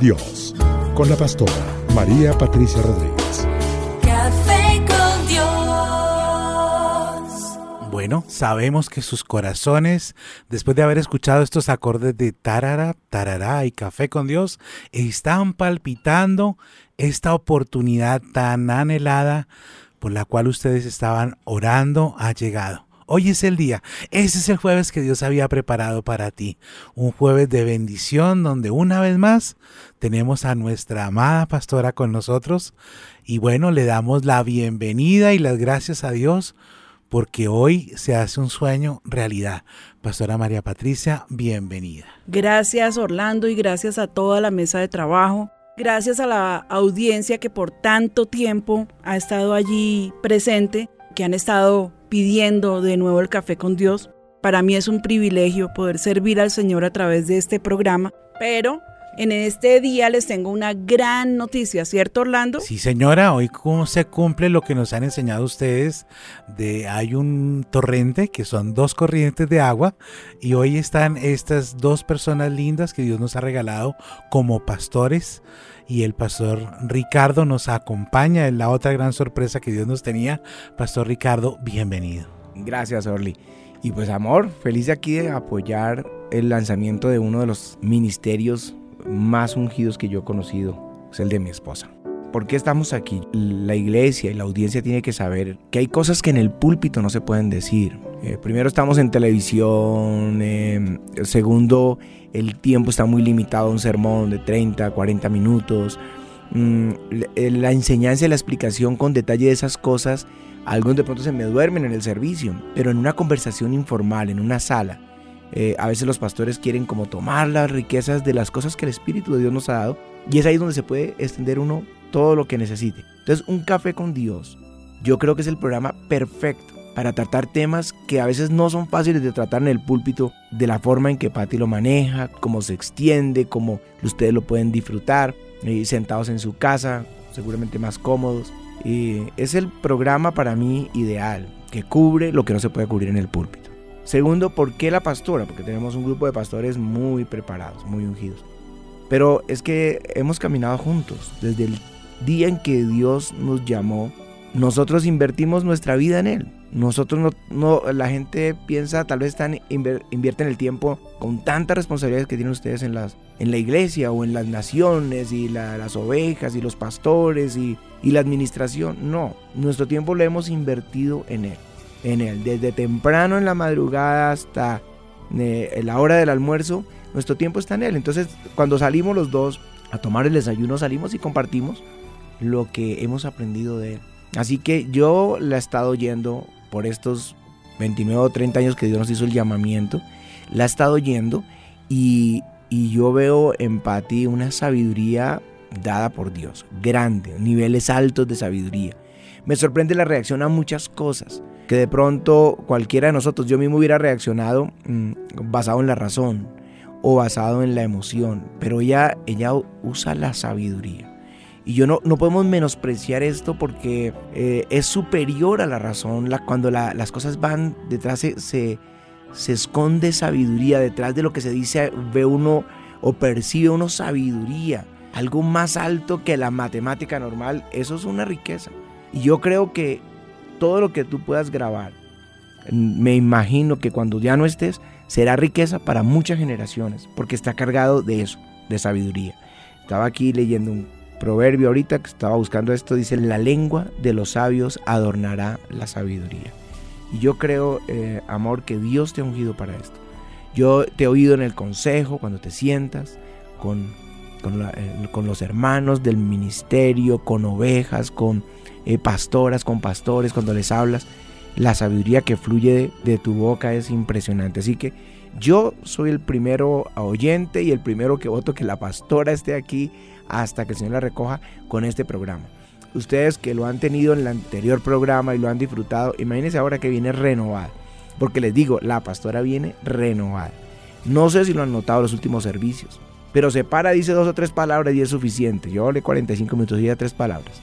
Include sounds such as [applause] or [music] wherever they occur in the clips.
Dios, con la pastora María Patricia Rodríguez. Café con Dios. Bueno, sabemos que sus corazones, después de haber escuchado estos acordes de tarara, tarará y café con Dios, están palpitando esta oportunidad tan anhelada por la cual ustedes estaban orando ha llegado. Hoy es el día, ese es el jueves que Dios había preparado para ti. Un jueves de bendición donde una vez más tenemos a nuestra amada pastora con nosotros. Y bueno, le damos la bienvenida y las gracias a Dios porque hoy se hace un sueño realidad. Pastora María Patricia, bienvenida. Gracias Orlando y gracias a toda la mesa de trabajo. Gracias a la audiencia que por tanto tiempo ha estado allí presente, que han estado pidiendo de nuevo el café con Dios. Para mí es un privilegio poder servir al Señor a través de este programa, pero en este día les tengo una gran noticia, ¿cierto Orlando? Sí, señora, hoy cómo se cumple lo que nos han enseñado ustedes de hay un torrente que son dos corrientes de agua y hoy están estas dos personas lindas que Dios nos ha regalado como pastores y el pastor Ricardo nos acompaña en la otra gran sorpresa que Dios nos tenía. Pastor Ricardo, bienvenido. Gracias, Orly. Y pues amor, feliz de aquí de apoyar el lanzamiento de uno de los ministerios más ungidos que yo he conocido, es el de mi esposa. ¿Por qué estamos aquí? La iglesia y la audiencia tiene que saber que hay cosas que en el púlpito no se pueden decir. Eh, primero estamos en televisión, eh, segundo el tiempo está muy limitado a un sermón de 30, 40 minutos. Mm, la enseñanza y la explicación con detalle de esas cosas, algunos de pronto se me duermen en el servicio, pero en una conversación informal, en una sala, eh, a veces los pastores quieren como tomar las riquezas de las cosas que el Espíritu de Dios nos ha dado y es ahí donde se puede extender uno todo lo que necesite. Entonces, un café con Dios, yo creo que es el programa perfecto para tratar temas que a veces no son fáciles de tratar en el púlpito, de la forma en que Patti lo maneja, cómo se extiende, cómo ustedes lo pueden disfrutar, eh, sentados en su casa, seguramente más cómodos. Y es el programa para mí ideal, que cubre lo que no se puede cubrir en el púlpito. Segundo, ¿por qué la pastora? Porque tenemos un grupo de pastores muy preparados, muy ungidos. Pero es que hemos caminado juntos desde el día en que Dios nos llamó. Nosotros invertimos nuestra vida en Él. Nosotros no, no la gente piensa, tal vez están, invierten el tiempo con tantas responsabilidades que tienen ustedes en, las, en la iglesia o en las naciones y la- las ovejas y los pastores y, y la administración. No, nuestro tiempo lo hemos invertido en Él. En Él, desde temprano en la madrugada hasta eh, la hora del almuerzo, nuestro tiempo está en Él. Entonces, cuando salimos los dos a tomar el desayuno, salimos y compartimos lo que hemos aprendido de Él. Así que yo la he estado yendo por estos 29 o 30 años que Dios nos hizo el llamamiento, la he estado yendo y, y yo veo en Patti una sabiduría dada por Dios, grande, niveles altos de sabiduría. Me sorprende la reacción a muchas cosas que de pronto cualquiera de nosotros, yo mismo hubiera reaccionado mm, basado en la razón o basado en la emoción, pero ella, ella usa la sabiduría. Y yo no, no podemos menospreciar esto porque eh, es superior a la razón. Cuando la- las cosas van detrás, se, se, se esconde sabiduría. Detrás de lo que se dice, ve uno o percibe uno sabiduría. Algo más alto que la matemática normal. Eso es una riqueza. Y yo creo que todo lo que tú puedas grabar Me imagino que cuando ya no estés, será riqueza para muchas generaciones, porque está cargado de eso, de sabiduría. Estaba aquí leyendo un proverbio ahorita que estaba buscando esto, dice, la lengua de los sabios adornará la sabiduría. Y yo creo, eh, amor, que Dios te ha ungido para esto. Yo te he oído en el consejo, cuando te sientas, con, con, eh, los hermanos del ministerio, con ovejas, con eh, pastoras, con pastores, cuando les hablas la sabiduría que fluye de, tu boca es impresionante. Así que yo soy el primero oyente y el primero que voto que la pastora esté aquí hasta que el Señor la recoja con este programa. Ustedes que lo han tenido en el anterior programa y lo han disfrutado, imagínense ahora que viene renovada. Porque les digo, la pastora viene renovada. No sé si lo han notado los últimos servicios, pero se para, dice dos o tres palabras y es suficiente. Yo hablé 45 minutos y ya tres palabras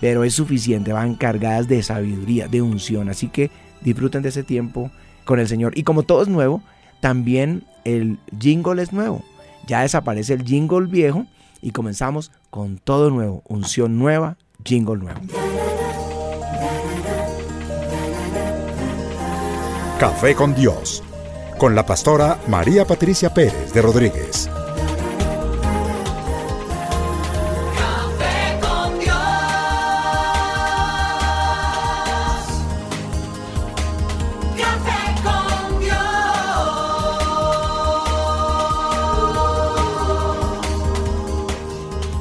pero es suficiente, van cargadas de sabiduría, de unción. Así que disfruten de ese tiempo con el Señor. Y como todo es nuevo, también el jingle es nuevo. Ya desaparece el jingle viejo y comenzamos con todo nuevo, unción nueva, jingle nuevo. Café con Dios, con la pastora María Patricia Pérez de Rodríguez.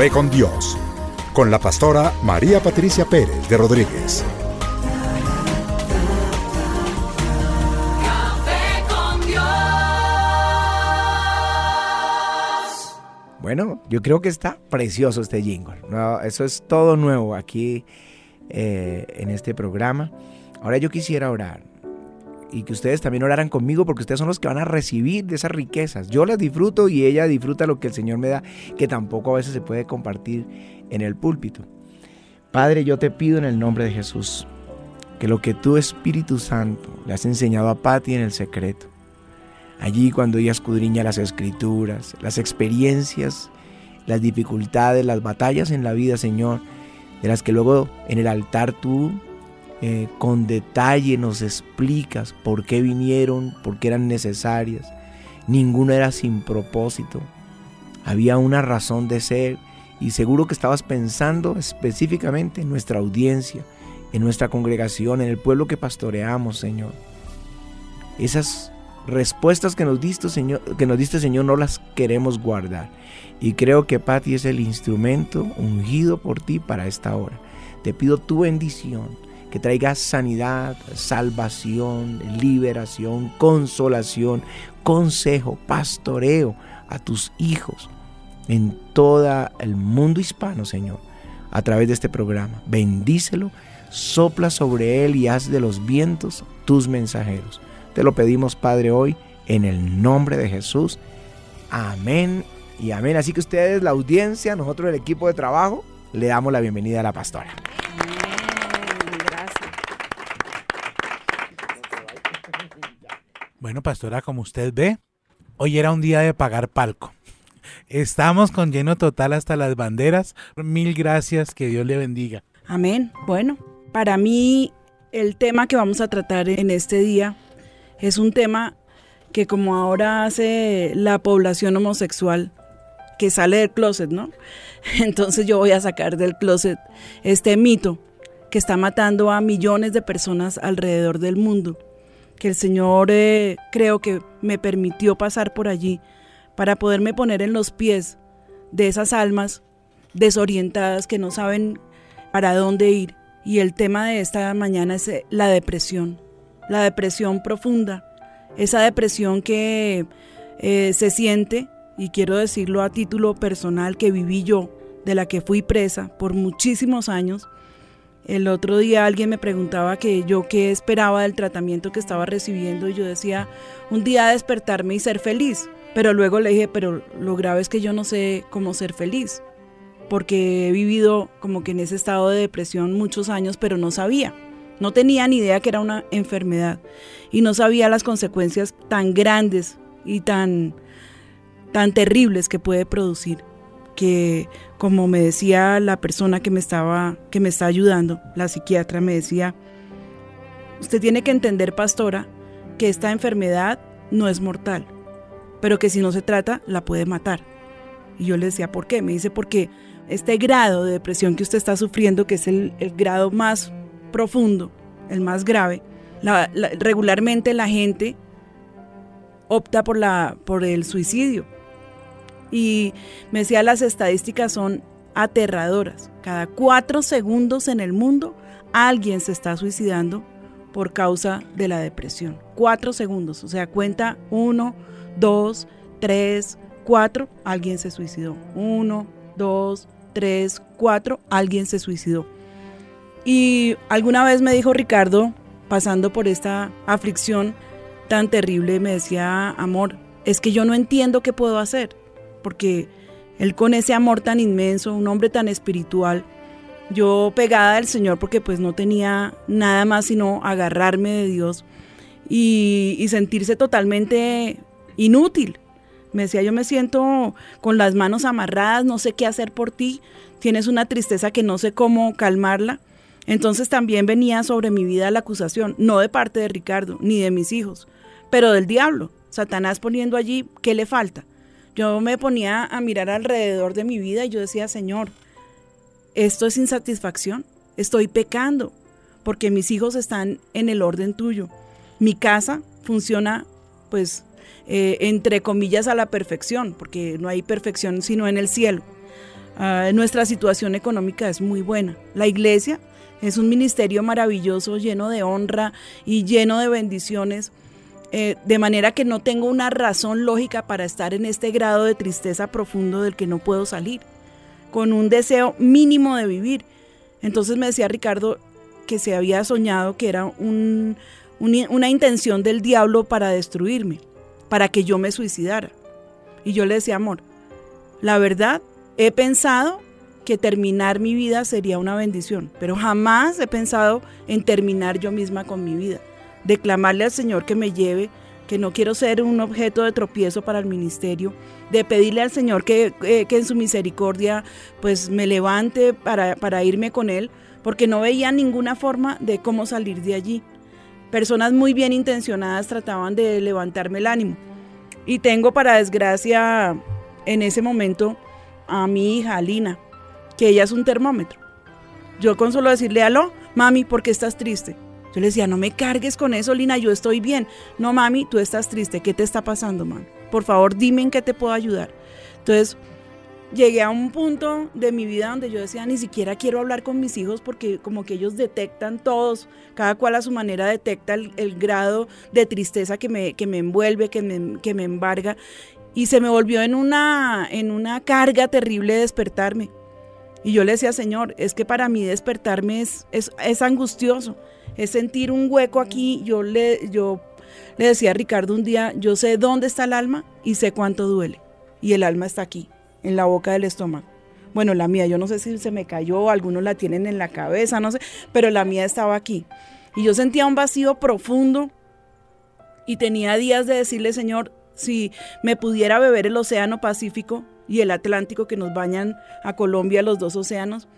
Café con Dios, con la pastora María Patricia Pérez de Rodríguez. Bueno, yo creo que está precioso este jingle. eso es todo nuevo aquí eh, en este programa. Ahora yo quisiera orar y que ustedes también oraran conmigo porque ustedes son los que van a recibir de esas riquezas. Yo las disfruto y ella disfruta lo que el Señor me da, que tampoco a veces se puede compartir en el púlpito. Padre, yo te pido en el nombre de Jesús que lo que tú, Espíritu Santo, le has enseñado a Patti en el secreto, allí cuando ella escudriña las escrituras, las experiencias, las dificultades, las batallas en la vida, Señor, de las que luego en el altar tú eh, con detalle nos explicas por qué vinieron, por qué eran necesarias. Ninguna era sin propósito. Había una razón de ser y seguro que estabas pensando específicamente en nuestra audiencia, en nuestra congregación, en el pueblo que pastoreamos, Señor. Esas respuestas que nos diste, Señor, que nos diste, Señor, no las queremos guardar. Y creo que Pati es el instrumento ungido por ti para esta hora. Te pido tu bendición que traiga sanidad, salvación, liberación, consolación, consejo, pastoreo a tus hijos en todo el mundo hispano, Señor, a través de este programa. Bendícelo, sopla sobre él y haz de los vientos tus mensajeros. Te lo pedimos, Padre, hoy en el nombre de Jesús. Amén y amén. Así que ustedes, la audiencia, nosotros el equipo de trabajo, le damos la bienvenida a la pastora. Bueno, pastora, como usted ve, hoy era un día de pagar palco. Estamos con lleno total hasta las banderas. Mil gracias, que Dios le bendiga. Amén. Bueno, para mí el tema que vamos a tratar en este día es un tema que como ahora hace la población homosexual que sale del closet, ¿no? [laughs] Entonces yo voy a sacar del closet este mito que está matando a millones de personas alrededor del mundo que el Señor eh, creo que me permitió pasar por allí para poderme poner en los pies de esas almas desorientadas que no saben para dónde ir. Y el tema de esta mañana es eh, la depresión, la depresión profunda, esa depresión que eh, se siente, y quiero decirlo a título personal, que viví yo, de la que fui presa por muchísimos años. El otro día alguien me preguntaba que yo qué esperaba del tratamiento que estaba recibiendo y yo decía, un día despertarme y ser feliz. Pero luego le dije, pero lo grave es que yo no sé cómo ser feliz porque he vivido como que en ese estado de depresión muchos años, pero no sabía. No tenía ni idea que era una enfermedad y no sabía las consecuencias tan grandes y tan, tan terribles que puede producir. Que como me decía la persona que me estaba, que me está ayudando, la psiquiatra me decía, usted tiene que entender, pastora, que esta enfermedad no es mortal, pero que si no se trata, la puede matar. Y yo le decía, ¿por qué? Me dice, porque este grado de depresión que usted está sufriendo, que es el, grado más profundo, el más grave, regularmente la gente opta por, la, por el suicidio. Y me decía, las estadísticas son aterradoras. Cada cuatro segundos en el mundo alguien se está suicidando por causa de la depresión. Cuatro segundos, o sea, cuenta uno, dos, tres, cuatro, alguien se suicidó. Uno, dos, tres, cuatro, alguien se suicidó. Y alguna vez me dijo Ricardo, pasando por esta aflicción tan terrible, me decía, amor, es que yo no entiendo qué puedo hacer, porque él con ese amor tan inmenso, un hombre tan espiritual, yo pegada al Señor porque pues no tenía nada más sino agarrarme de Dios y, y sentirse totalmente inútil, me decía, yo me siento con las manos amarradas, no sé qué hacer por ti, tienes una tristeza que no sé cómo calmarla. Entonces también venía sobre mi vida la acusación, no de parte de Ricardo, ni de mis hijos, pero del diablo. Satanás poniendo allí, ¿qué le falta? Yo me ponía a mirar alrededor de mi vida y yo decía, Señor, esto es insatisfacción, estoy pecando, porque mis hijos están en el orden tuyo. Mi casa funciona pues eh, entre comillas, a la perfección, porque no hay perfección sino en el cielo. Ah, nuestra situación económica es muy buena. La iglesia es un ministerio maravilloso, lleno de honra y lleno de bendiciones. Eh, de manera que no tengo una razón lógica para estar en este grado de tristeza profundo del que no puedo salir, con un deseo mínimo de vivir. Entonces me decía Ricardo que se había soñado que era una intención del diablo para destruirme para que yo me suicidara. Y yo le decía, amor, la verdad, he pensado que terminar mi vida sería una bendición, pero jamás he pensado en terminar yo misma con mi vida. Declamarle al Señor que me lleve, que no quiero ser un objeto de tropiezo para el ministerio, de pedirle al Señor que, que en su misericordia pues me levante para, para irme con Él, porque no veía ninguna forma de cómo salir de allí. Personas muy bien intencionadas trataban de levantarme el ánimo. Y tengo para desgracia en ese momento a mi hija Alina, que ella es un termómetro. Yo con solo decirle, aló, mami, ¿por qué estás triste? Yo le decía, no me cargues con eso, Lina, yo estoy bien. No, mami, tú estás triste, ¿qué te está pasando, mami? Por favor, dime en qué te puedo ayudar. Entonces, llegué a un punto de mi vida donde yo decía, ni siquiera quiero hablar con mis hijos porque como que ellos detectan todos, cada cual a su manera detecta el, grado de tristeza que me, que me envuelve, que me, que me embarga. Y se me volvió en una, en una carga terrible despertarme. Y yo le decía, Señor, es que para mí despertarme es, es, es angustioso, es sentir un hueco aquí. Yo le, yo le decía a Ricardo un día, yo sé dónde está el alma y sé cuánto duele. Y el alma está aquí en la boca del estómago. Bueno, la mía, yo no sé si se me cayó, algunos la tienen en la cabeza, no sé, pero la mía estaba aquí. Y yo sentía un vacío profundo y tenía días de decirle, Señor, si me pudiera beber el Océano Pacífico y el Atlántico que nos bañan a Colombia, los dos océanos,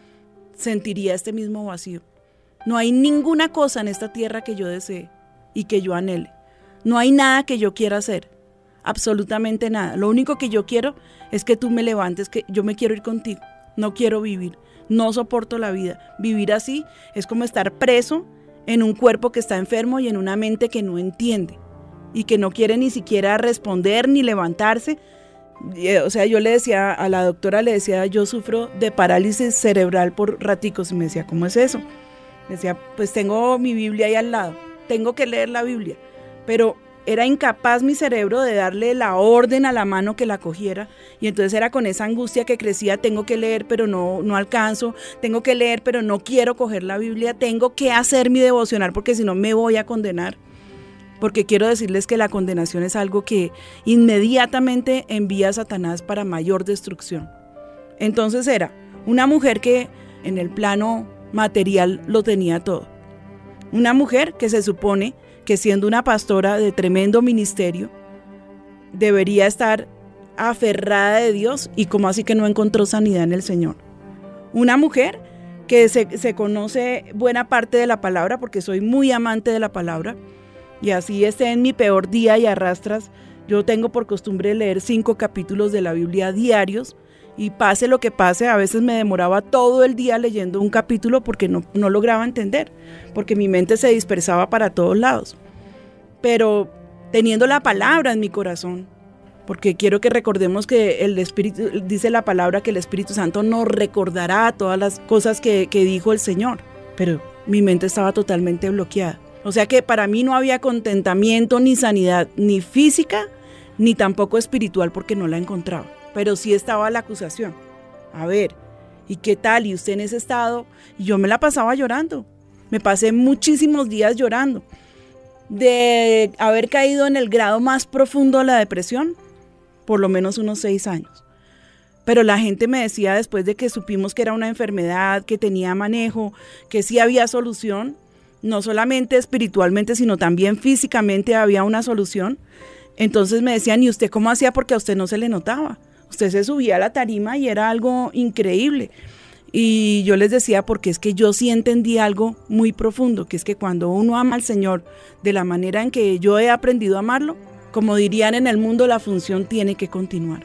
sentiría este mismo vacío. No hay ninguna cosa en esta tierra que yo desee y que yo anhele. No hay nada que yo quiera hacer absolutamente nada. Lo único que yo quiero es que tú me levantes, que yo me quiero ir contigo. No quiero vivir, no soporto la vida. Vivir así es como estar preso en un cuerpo que está enfermo y en una mente que no entiende y que no quiere ni siquiera responder ni levantarse. Eh, O sea, yo le decía a la doctora, le decía, yo sufro de parálisis cerebral por raticos. Y me decía, ¿cómo es eso? Decía, pues tengo mi Biblia ahí al lado, tengo que leer la Biblia. Pero era incapaz mi cerebro de darle la orden a la mano que la cogiera. Y entonces era con esa angustia que crecía, tengo que leer, pero no, no alcanzo, tengo que leer, pero no quiero coger la Biblia, tengo que hacer mi devocional porque si no me voy a condenar porque quiero decirles que la condenación es algo que inmediatamente envía a Satanás para mayor destrucción. Entonces era una mujer que en el plano material lo tenía todo. Una mujer que se supone que siendo una pastora de tremendo ministerio, debería estar aferrada de Dios y como así que no encontró sanidad en el Señor. Una mujer que se, se conoce buena parte de la palabra porque soy muy amante de la palabra y así esté en mi peor día y arrastras, yo tengo por costumbre leer cinco capítulos de la Biblia diarios y pase lo que pase, a veces me demoraba todo el día leyendo un capítulo porque no, no lograba entender, porque mi mente se dispersaba para todos lados. Pero teniendo la palabra en mi corazón, porque quiero que recordemos que el Espíritu, dice la palabra que el Espíritu Santo nos recordará todas las cosas que, que dijo el Señor, pero mi mente estaba totalmente bloqueada. O sea que para mí no había contentamiento ni sanidad, ni física, ni tampoco espiritual, porque no la encontraba. Pero sí estaba la acusación. A ver, ¿y qué tal? ¿Y usted en ese estado? Y yo me la pasaba llorando. Me pasé muchísimos días llorando. De haber caído en el grado más profundo de la depresión, por lo menos unos seis años. Pero la gente me decía después de que supimos que era una enfermedad, que tenía manejo, que sí había solución, no solamente espiritualmente, sino también físicamente había una solución. Entonces me decían, ¿y usted cómo hacía? Porque a usted no se le notaba. Usted se subía a la tarima y era algo increíble. Y yo les decía, porque es que yo sí entendí algo muy profundo, que es que cuando uno ama al Señor de la manera en que yo he aprendido a amarlo, como dirían en el mundo, la función tiene que continuar.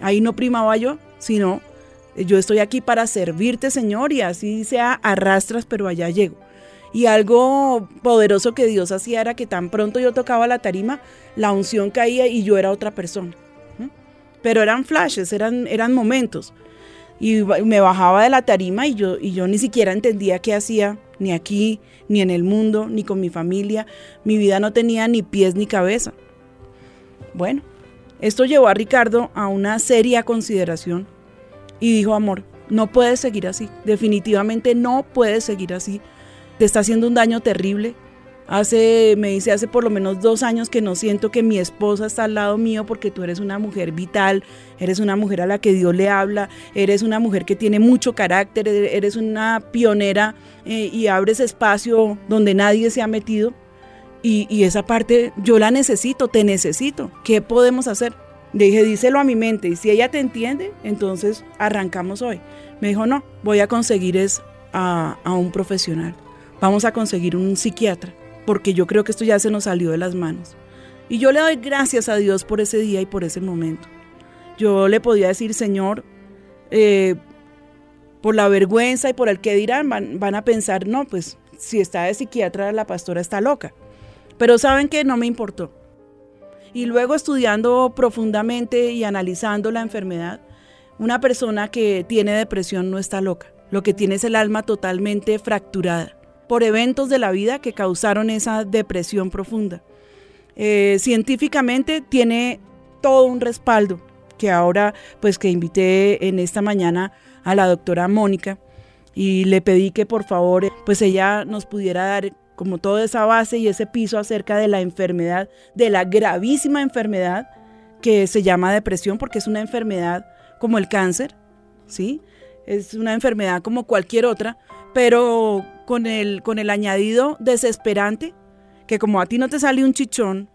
Ahí no primaba yo, sino yo estoy aquí para servirte, Señor, y así sea arrastras, pero allá llego. Y algo poderoso que Dios hacía era que tan pronto yo tocaba la tarima, la unción caía y yo era otra persona. Pero eran flashes, eran, eran momentos. Y me bajaba de la tarima y yo, y yo ni siquiera entendía qué hacía, ni aquí, ni en el mundo, ni con mi familia. Mi vida no tenía ni pies ni cabeza. Bueno, esto llevó a Ricardo a una seria consideración y dijo, amor, no puedes seguir así, definitivamente no puedes seguir así te está haciendo un daño terrible. Hace, me dice, hace por lo menos dos años que no siento que mi esposa está al lado mío porque tú eres una mujer vital, eres una mujer a la que Dios le habla, eres una mujer que tiene mucho carácter, eres una pionera eh, y abres espacio donde nadie se ha metido. Y, esa parte yo la necesito, te necesito. ¿Qué podemos hacer? Le dije, díselo a mi mente y si ella te entiende, entonces arrancamos hoy. Me dijo, no, voy a conseguir es a un profesional vamos a conseguir un psiquiatra, porque yo creo que esto ya se nos salió de las manos. Y yo le doy gracias a Dios por ese día y por ese momento. Yo le podía decir, Señor, eh, por la vergüenza y por el que dirán, van, van, a pensar, no, pues si está de psiquiatra, la pastora está loca. Pero saben que no me importó. Y luego estudiando profundamente y analizando la enfermedad, una persona que tiene depresión no está loca. Lo que tiene es el alma totalmente fracturada por eventos de la vida que causaron esa depresión profunda. Eh, científicamente tiene todo un respaldo que ahora pues que invité en esta mañana a la doctora Mónica y le pedí que por favor pues ella nos pudiera dar como toda esa base y ese piso acerca de la enfermedad, de la gravísima enfermedad que se llama depresión porque es una enfermedad como el cáncer, ¿sí? Es una enfermedad como cualquier otra, pero con el, con el añadido desesperante, que como a ti no te sale un chichón,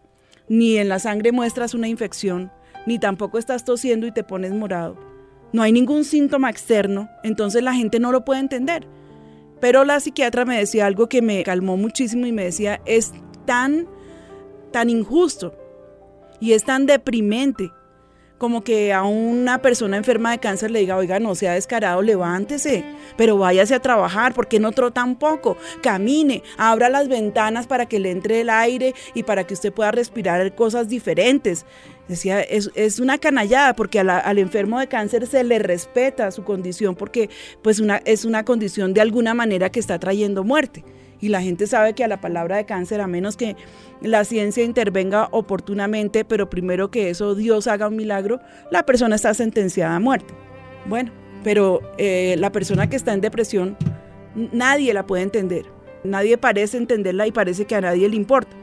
ni en la sangre muestras una infección, ni tampoco estás tosiendo y te pones morado, no hay ningún síntoma externo, entonces la gente no lo puede entender. Pero la psiquiatra me decía algo que me calmó muchísimo y me decía, es tan, tan injusto y es tan deprimente como que a una persona enferma de cáncer le diga, oiga, no sea descarado, levántese, pero váyase a trabajar, porque no trota tampoco, camine, abra las ventanas para que le entre el aire y para que usted pueda respirar cosas diferentes. Decía, es, es una canallada porque al enfermo de cáncer se le respeta su condición porque pues una, es una condición de alguna manera que está trayendo muerte. Y la gente sabe que a la palabra de cáncer, a menos que la ciencia intervenga oportunamente, pero primero que eso Dios haga un milagro, la persona está sentenciada a muerte. Bueno, pero eh, la persona que está en depresión, nadie la puede entender. Nadie parece entenderla y parece que a nadie le importa.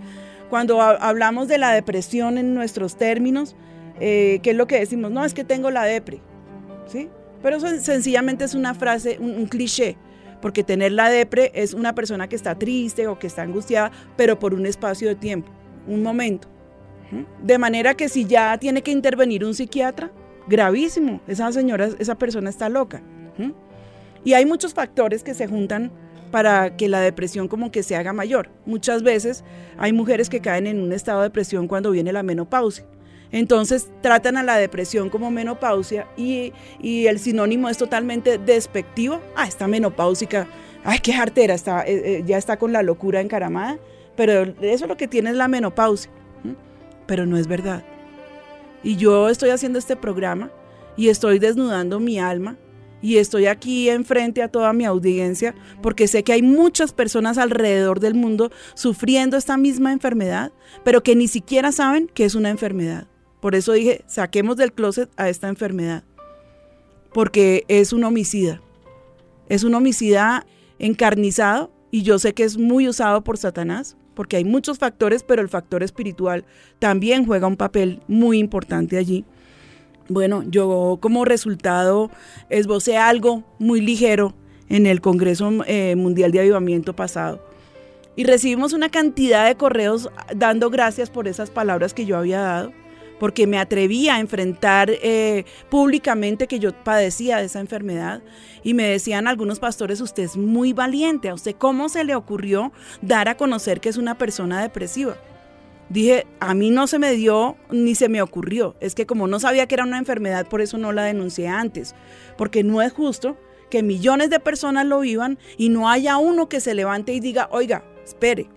Cuando ha- hablamos de la depresión en nuestros términos, eh, ¿qué es lo que decimos? No, es que tengo la depre. ¿Sí? Pero eso sencillamente es una frase, un cliché. Porque tener la depre es una persona que está triste o que está angustiada, pero por un espacio de tiempo, un momento. De manera que si ya tiene que intervenir un psiquiatra, gravísimo, esa señora, esa persona está loca. Y hay muchos factores que se juntan para que la depresión como que se haga mayor. Muchas veces hay mujeres que caen en un estado de depresión cuando viene la menopausia. Entonces tratan a la depresión como menopausia y, y el sinónimo es totalmente despectivo. Ah, está menopáusica. Ay, qué jartera, está, eh, eh, ya está con la locura encaramada. Pero eso es lo que tiene es la menopausia. Pero no es verdad. Y yo estoy haciendo este programa y estoy desnudando mi alma y estoy aquí enfrente a toda mi audiencia porque sé que hay muchas personas alrededor del mundo sufriendo esta misma enfermedad, pero que ni siquiera saben que es una enfermedad. Por eso dije, saquemos del closet a esta enfermedad, porque es un homicida. Es un homicida encarnizado y yo sé que es muy usado por Satanás, porque hay muchos factores, pero el factor espiritual también juega un papel muy importante allí. Bueno, yo como resultado esbocé algo muy ligero en el Congreso eh, Mundial de Avivamiento pasado. Y recibimos una cantidad de correos dando gracias por esas palabras que yo había dado, porque me atreví a enfrentar eh, públicamente que yo padecía de esa enfermedad. Y me decían algunos pastores, usted es muy valiente, ¿a usted cómo se le ocurrió dar a conocer que es una persona depresiva? Dije, a mí no se me dio ni se me ocurrió. Es que como no sabía que era una enfermedad, por eso no la denuncié antes. Porque no es justo que millones de personas lo vivan y no haya uno que se levante y diga, oiga, espere.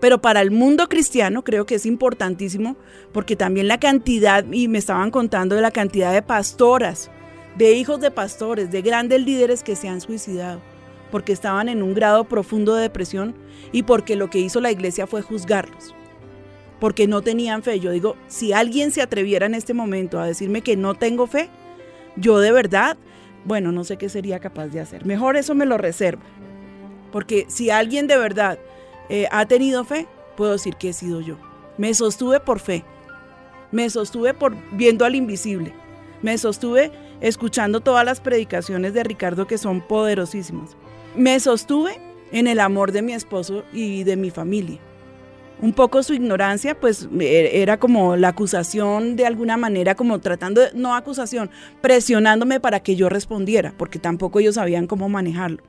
Pero para el mundo cristiano creo que es importantísimo porque también la cantidad, y me estaban contando de la cantidad de pastoras, de hijos de pastores, de grandes líderes que se han suicidado porque estaban en un grado profundo de depresión y porque lo que hizo la iglesia fue juzgarlos porque no tenían fe. Yo digo, si alguien se atreviera en este momento a decirme que no tengo fe, yo de verdad, bueno, no sé qué sería capaz de hacer. Mejor eso me lo reservo. Porque si alguien de verdad eh, ha tenido fe, puedo decir que he sido yo. Me sostuve por fe. Me sostuve por viendo al invisible. Me sostuve escuchando todas las predicaciones de Ricardo que son poderosísimas. Me sostuve en el amor de mi esposo y de mi familia un poco su ignorancia, pues era como la acusación de alguna manera, como tratando, de, no acusación, presionándome para que yo respondiera, porque tampoco ellos sabían cómo manejarlo.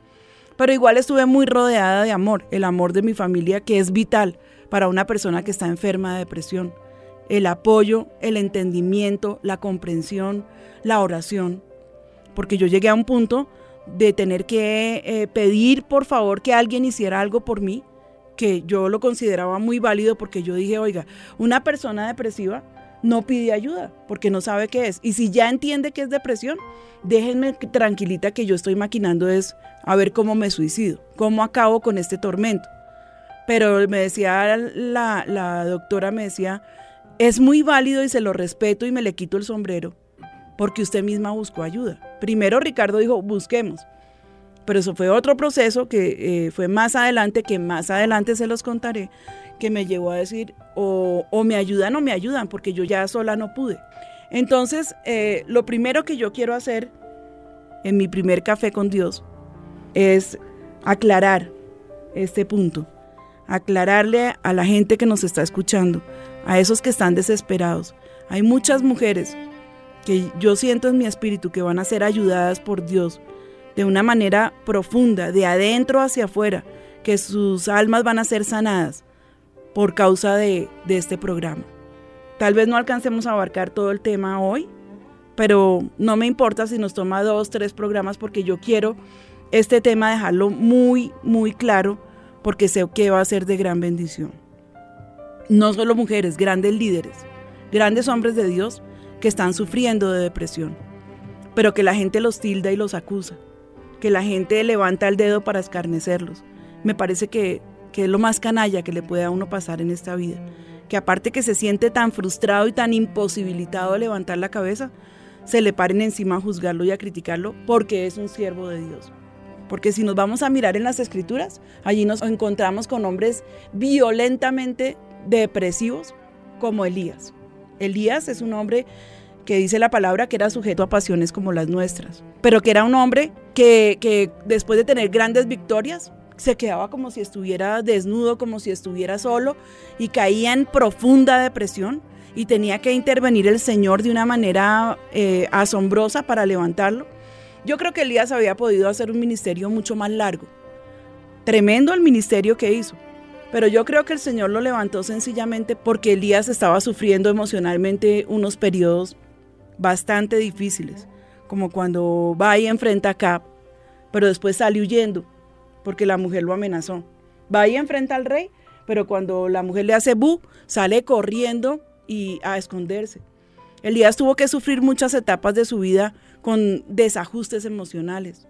Pero igual estuve muy rodeada de amor, el amor de mi familia, que es vital para una persona que está enferma de depresión. El apoyo, el entendimiento, la comprensión, la oración. Porque yo llegué a un punto de tener que eh, pedir por favor que alguien hiciera algo por mí que yo lo consideraba muy válido porque yo dije, oiga, una persona depresiva no pide ayuda porque no sabe qué es. Y si ya entiende que es depresión, déjenme tranquilita que yo estoy maquinando es a ver cómo me suicido, cómo acabo con este tormento. Pero me decía la, doctora, me decía, es muy válido y se lo respeto y me le quito el sombrero porque usted misma buscó ayuda. Primero Ricardo dijo, busquemos. Pero eso fue otro proceso que eh, fue más adelante, que más adelante se los contaré, que me llevó a decir, o, o me ayudan o me ayudan, porque yo ya sola no pude. Entonces, eh, lo primero que yo quiero hacer en mi primer café con Dios es aclarar este punto, aclararle a la gente que nos está escuchando, a esos que están desesperados. Hay muchas mujeres que yo siento en mi espíritu que van a ser ayudadas por Dios de una manera profunda, de adentro hacia afuera, que sus almas van a ser sanadas por causa de, de, este programa. Tal vez no alcancemos a abarcar todo el tema hoy, pero no me importa si nos toma dos, tres programas porque yo quiero este tema dejarlo muy, muy claro porque sé que va a ser de gran bendición. No solo mujeres, grandes líderes, grandes hombres de Dios que están sufriendo de depresión, pero que la gente los tilda y los acusa, que la gente levanta el dedo para escarnecerlos. Me parece que, que es lo más canalla que le puede a uno pasar en esta vida. Que aparte que se siente tan frustrado y tan imposibilitado de levantar la cabeza, se le paren encima a juzgarlo y a criticarlo porque es un siervo de Dios. Porque si nos vamos a mirar en las escrituras, allí nos encontramos con hombres violentamente depresivos como Elías. Elías es un hombre que dice la palabra que era sujeto a pasiones como las nuestras, pero que era un hombre que, que después de tener grandes victorias, se quedaba como si estuviera desnudo, como si estuviera solo y caía en profunda depresión y tenía que intervenir el Señor de una manera eh, asombrosa para levantarlo. Yo creo que Elías había podido hacer un ministerio mucho más largo. Tremendo el ministerio que hizo. Pero yo creo que el Señor lo levantó sencillamente porque Elías estaba sufriendo emocionalmente unos periodos bastante difíciles, como cuando va y enfrenta a Cap, pero después sale huyendo porque la mujer lo amenazó. Va y enfrenta al rey, pero cuando la mujer le hace bu, sale corriendo y a esconderse. Elías tuvo que sufrir muchas etapas de su vida con desajustes emocionales.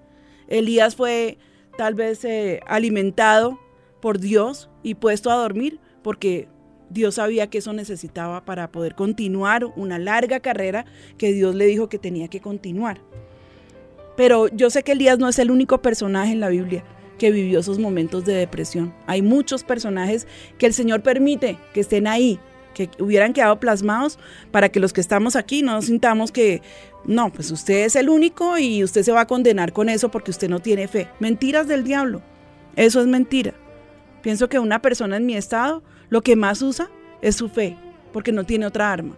Elías fue tal vez eh, alimentado por Dios y puesto a dormir porque Dios sabía que eso necesitaba para poder continuar una larga carrera que Dios le dijo que tenía que continuar. Pero yo sé que Elías no es el único personaje en la Biblia que vivió esos momentos de depresión. Hay muchos personajes que el Señor permite que estén ahí, que hubieran quedado plasmados para que los que estamos aquí no sintamos que, no, pues usted es el único y usted se va a condenar con eso porque usted no tiene fe. Mentiras del diablo. Eso es mentira. Pienso que una persona en mi estado lo que más usa es su fe, porque no tiene otra arma.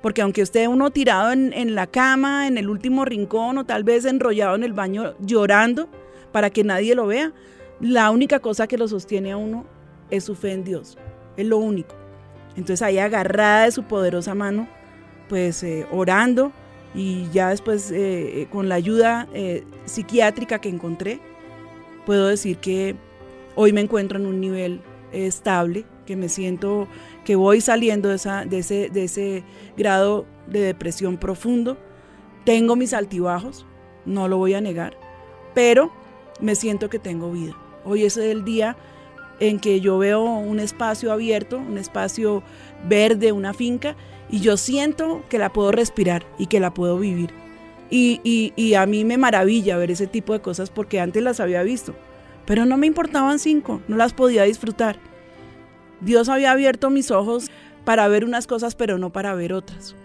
Porque aunque esté uno tirado en, la cama, en el último rincón o tal vez enrollado en el baño llorando para que nadie lo vea, la única cosa que lo sostiene a uno es su fe en Dios. Es lo único. Entonces ahí agarrada de su poderosa mano, pues eh, orando y ya después eh, eh, con la ayuda eh, psiquiátrica que encontré, puedo decir que hoy me encuentro en un nivel estable, que me siento que voy saliendo de, esa, de, ese, de ese grado de depresión profundo. Tengo mis altibajos, no lo voy a negar, pero me siento que tengo vida. Hoy es el día en que yo veo un espacio abierto, un espacio verde, una finca, y yo siento que la puedo respirar y que la puedo vivir. Y, y, y, a mí me maravilla ver ese tipo de cosas porque antes las había visto, pero no me importaban cinco, no las podía disfrutar. Dios había abierto mis ojos para ver unas cosas, pero no para ver otras.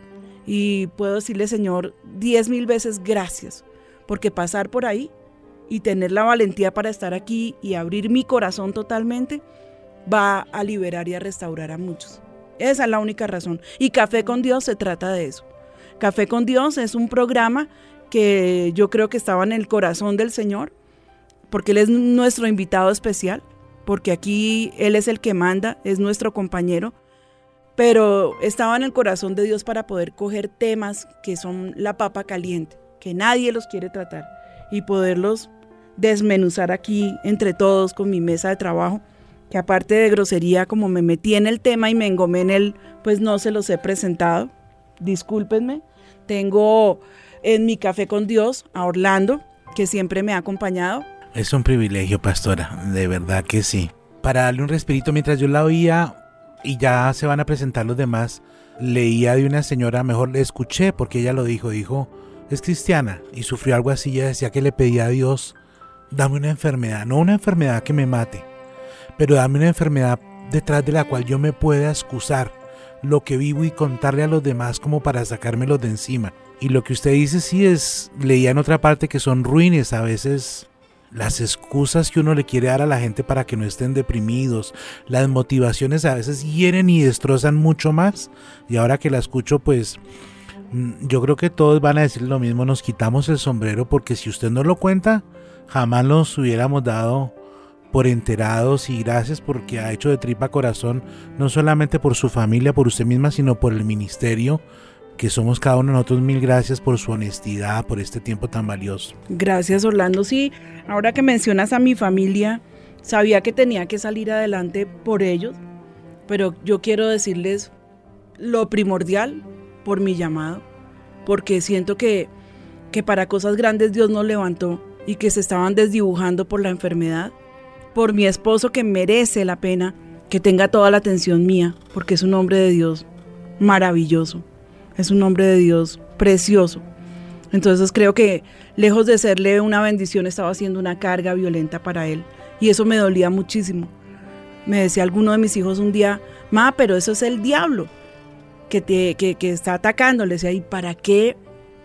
Y puedo decirle, Señor, diez mil veces gracias, porque pasar por ahí y tener la valentía para estar aquí y abrir mi corazón totalmente va a liberar y a restaurar a muchos. Esa es la única razón. Y Café con Dios se trata de eso. Café con Dios es un programa que yo creo que estaba en el corazón del Señor, porque Él es nuestro invitado especial, porque aquí Él es el que manda, es nuestro compañero, pero estaba en el corazón de Dios para poder coger temas que son la papa caliente, que nadie los quiere tratar, y poderlos desmenuzar aquí entre todos con mi mesa de trabajo que aparte de grosería, como me metí en el tema y me engomé en él, pues no se los he presentado. Discúlpenme. Tengo en mi café con Dios a Orlando, que siempre me ha acompañado. Es un privilegio, pastora, de verdad que sí. Para darle un respirito mientras yo la oía y ya se van a presentar los demás, leía de una señora, mejor le escuché porque ella lo dijo, dijo, es cristiana y sufrió algo así, ella decía que le pedía a Dios, dame una enfermedad, no una enfermedad que me mate, pero dame una enfermedad detrás de la cual yo me pueda excusar lo que vivo y contarle a los demás como para sacármelo de encima. Y lo que usted dice sí es, leía en otra parte que son ruines a veces las excusas que uno le quiere dar a la gente para que no estén deprimidos, las motivaciones a veces hieren y destrozan mucho más. Y ahora que la escucho, pues mm, yo creo que todos van a decir lo mismo, nos quitamos el sombrero porque si usted no lo cuenta, jamás nos hubiéramos dado por enterados y gracias porque ha hecho de tripa corazón, no solamente por su familia, por usted misma, sino por el ministerio, que somos cada uno de nosotros. Mil gracias por su honestidad, por este tiempo tan valioso. Gracias Orlando. Sí, ahora que mencionas a mi familia, sabía que tenía que salir adelante por ellos, pero yo quiero decirles lo primordial por mi llamado, porque siento que, que para cosas grandes Dios nos levantó y que se estaban desdibujando por la enfermedad, por mi esposo que merece la pena que tenga toda la atención mía, porque es un hombre de Dios maravilloso, es un hombre de Dios precioso. Entonces creo que lejos de serle una bendición estaba haciendo una carga violenta para él y eso me dolía muchísimo. Me decía alguno de mis hijos un día, ma, pero eso es el diablo que, te, que, que está atacando. Le decía, ¿y para qué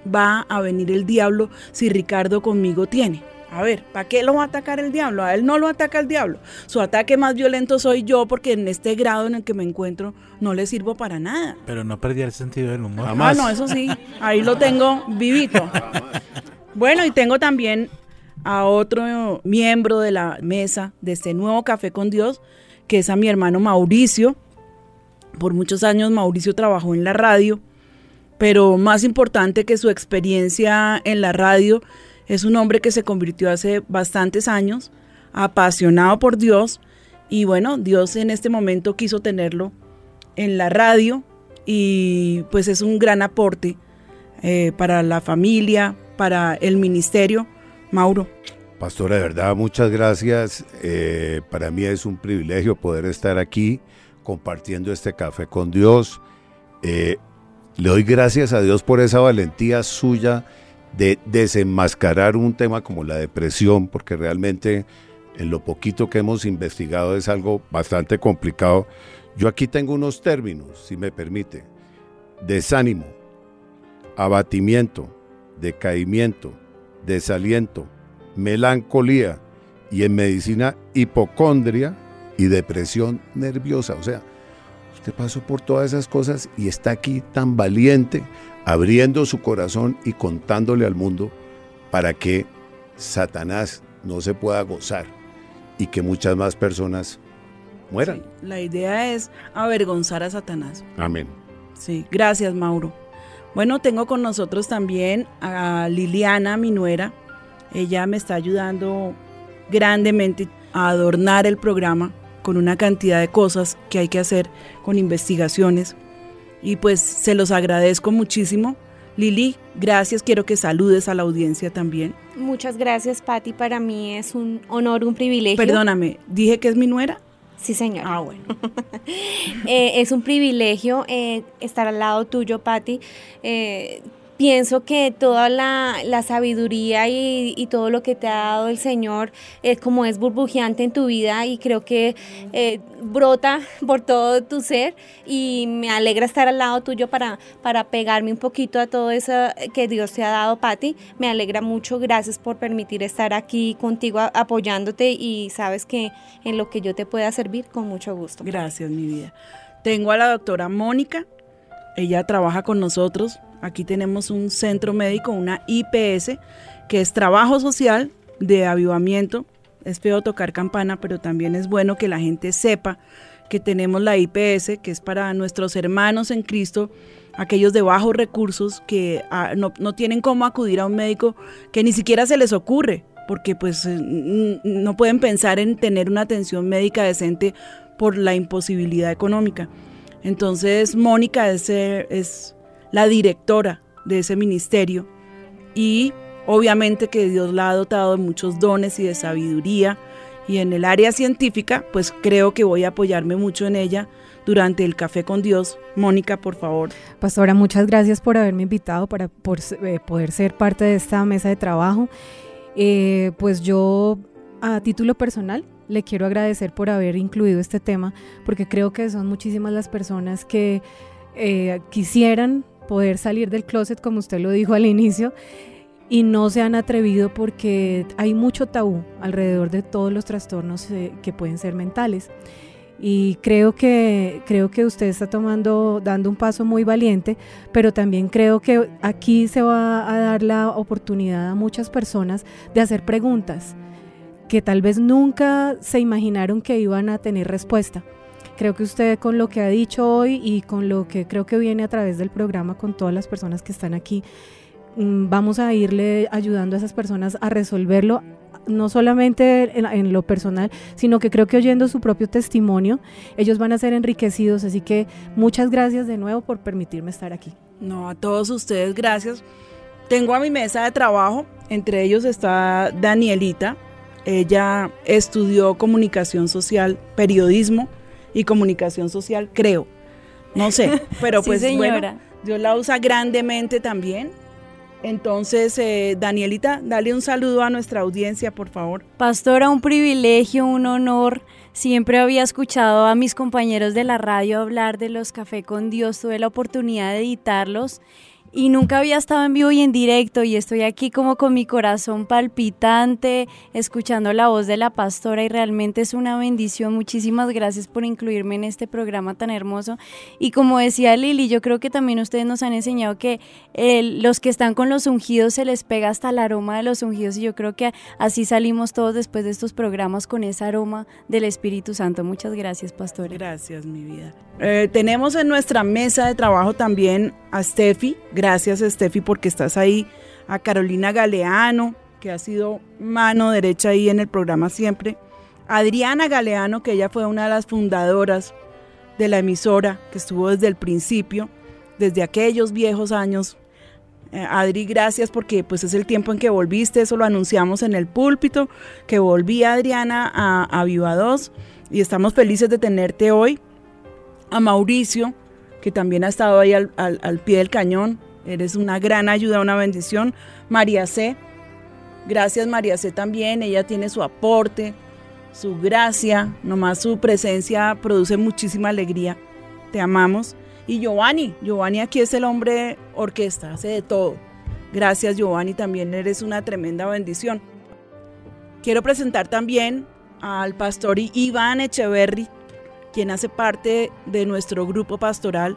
va a venir el diablo si Ricardo conmigo tiene? A ver, ¿para qué lo va a atacar el diablo? A él no lo ataca el diablo. Su ataque más violento soy yo porque en este grado en el que me encuentro no le sirvo para nada. Pero no perdía el sentido del humor. Ah, no, eso sí, ahí lo tengo vivito. Bueno, y tengo también a otro miembro de la mesa de este nuevo Café con Dios, que es a mi hermano Mauricio. Por muchos años Mauricio trabajó en la radio, pero más importante que su experiencia en la radio, es un hombre que se convirtió hace bastantes años, apasionado por Dios, y bueno, Dios en este momento quiso tenerlo en la radio y pues es un gran aporte eh, para la familia, para el ministerio. Mauro. Pastora, de verdad, muchas gracias. Eh, para mí es un privilegio poder estar aquí compartiendo este café con Dios. Eh, le doy gracias a Dios por esa valentía suya de desenmascarar un tema como la depresión, porque realmente en lo poquito que hemos investigado es algo bastante complicado. Yo aquí tengo unos términos, si me permite. Desánimo, abatimiento, decaimiento, desaliento, melancolía y en medicina hipocondria y depresión nerviosa. O sea, usted pasó por todas esas cosas y está aquí tan valiente, abriendo su corazón y contándole al mundo para que Satanás no se pueda gozar y que muchas más personas mueran. Sí, la idea es avergonzar a Satanás. Amén. Sí, gracias Mauro. Bueno, tengo con nosotros también a Liliana, mi nuera. Ella me está ayudando grandemente a adornar el programa con una cantidad de cosas que hay que hacer con investigaciones. Y pues se los agradezco muchísimo. Lili, gracias. Quiero que saludes a la audiencia también. Muchas gracias, Patti. Para mí es un honor, un privilegio. Perdóname, ¿dije que es mi nuera? Sí, señor. Ah, bueno. [laughs] eh, es un privilegio eh, estar al lado tuyo, Patti. Eh, pienso que toda la, la sabiduría y, y, todo lo que te ha dado el Señor es como es burbujeante en tu vida y creo que eh, brota por todo tu ser y me alegra estar al lado tuyo para, para pegarme un poquito a todo eso que Dios te ha dado, Patti. Me alegra mucho, gracias por permitir estar aquí contigo apoyándote y sabes que en lo que yo te pueda servir, con mucho gusto. Gracias, mi vida. Tengo a la doctora Mónica, ella trabaja con nosotros Aquí tenemos un centro médico, una IPS, que es trabajo social de avivamiento. Es feo tocar campana, pero también es bueno que la gente sepa que tenemos la IPS, que es para nuestros hermanos en Cristo, aquellos de bajos recursos que ah, no, no, tienen cómo acudir a un médico, que ni siquiera se les ocurre, porque pues no pueden pensar en tener una atención médica decente por la imposibilidad económica. Entonces, Mónica es, es la directora de ese ministerio y obviamente que Dios la ha dotado de muchos dones y de sabiduría y en el área científica pues creo que voy a apoyarme mucho en ella durante el café con Dios. Mónica, por favor. Pastora, muchas gracias por haberme invitado para por, eh, poder ser parte de esta mesa de trabajo. Eh, pues yo a título personal le quiero agradecer por haber incluido este tema porque creo que son muchísimas las personas que eh, quisieran poder salir del closet, como usted lo dijo al inicio, y no se han atrevido porque hay mucho tabú alrededor de todos los trastornos eh, que pueden ser mentales. Y creo que, creo que usted está tomando, dando un paso muy valiente, pero también creo que aquí se va a dar la oportunidad a muchas personas de hacer preguntas que tal vez nunca se imaginaron que iban a tener respuesta. Creo que usted con lo que ha dicho hoy y con lo que creo que viene a través del programa con todas las personas que están aquí, mm, vamos a irle ayudando a esas personas a resolverlo no solamente en, en, lo personal, sino que creo que oyendo su propio testimonio, ellos van a ser enriquecidos. Así que muchas gracias de nuevo por permitirme estar aquí. No, a todos ustedes, gracias. Tengo a mi mesa de trabajo, entre ellos está Danielita. Ella estudió comunicación social, periodismo y comunicación social, creo. No sé, [laughs] pero sí, pues señora. bueno, Dios la usa grandemente también. Entonces, eh, Danielita, dale un saludo a nuestra audiencia, por favor. Pastora, un privilegio, un honor. Siempre había escuchado a mis compañeros de la radio hablar de los Café con Dios, tuve la oportunidad de editarlos y nunca había estado en vivo y en directo y estoy aquí como con mi corazón palpitante, escuchando la voz de la pastora y realmente es una bendición. Muchísimas gracias por incluirme en este programa tan hermoso. Y como decía Lili, yo creo que también ustedes nos han enseñado que los que están con los ungidos se les pega hasta el aroma de los ungidos y yo creo que así salimos todos después de estos programas con ese aroma del Espíritu Santo. Muchas gracias, pastora. Gracias, mi vida. Eh, tenemos en nuestra mesa de trabajo también a Steffi. Gracias, Steffi, porque estás ahí. A Carolina Galeano, que ha sido mano derecha ahí en el programa siempre. Adriana Galeano, que ella fue una de las fundadoras de la emisora, que estuvo desde el principio, desde aquellos viejos años. Eh, Adri, gracias porque pues es el tiempo en que volviste, eso lo anunciamos en el púlpito, que volvía Adriana a, a Viva 2 y estamos felices de tenerte hoy a Mauricio, que también ha estado ahí al, al, al, pie del cañón. Eres una gran ayuda, una bendición. María C. Gracias María C también. Ella tiene su aporte, su gracia. Nomás su presencia produce muchísima alegría. Te amamos. Y Giovanni. Giovanni aquí es el hombre orquesta, hace de todo. Gracias Giovanni, también eres una tremenda bendición. Quiero presentar también al pastor Iván Echeverry quien hace parte de nuestro grupo pastoral,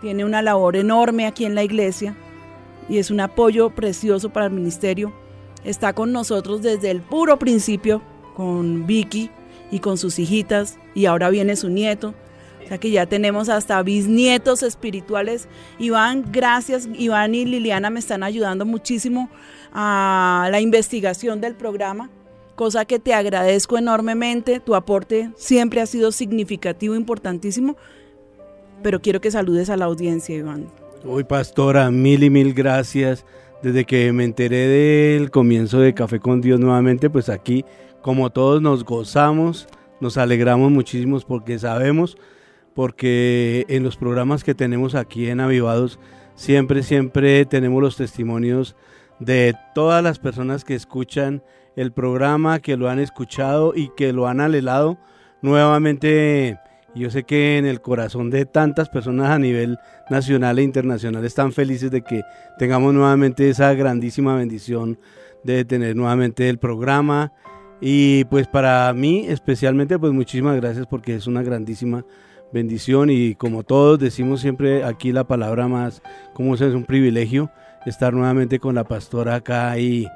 tiene una labor enorme aquí en la iglesia y es un apoyo precioso para el ministerio. Está con nosotros desde el puro principio, con Vicky y con sus hijitas, y ahora viene su nieto. O que ya tenemos hasta bisnietos espirituales. Iván, gracias. Iván y Liliana me están ayudando muchísimo a la investigación del programa cosa que te agradezco enormemente. Tu aporte siempre ha sido significativo, importantísimo, pero quiero que saludes a la audiencia, Iván. Hoy, pastora, mil y mil gracias. Desde que me enteré del comienzo de Café con Dios nuevamente, pues aquí, como todos, nos gozamos, nos alegramos muchísimo porque sabemos, porque en los programas que tenemos aquí en Avivados, siempre, siempre tenemos los testimonios de todas las personas que escuchan el programa, que lo han escuchado y que lo han alelado nuevamente. Yo sé que en el corazón de tantas personas a nivel nacional e internacional están felices de que tengamos nuevamente esa grandísima bendición de tener nuevamente el programa. Y pues para mí especialmente pues muchísimas gracias porque es una grandísima bendición y como todos decimos siempre aquí la palabra más como es un privilegio estar nuevamente con la pastora acá y,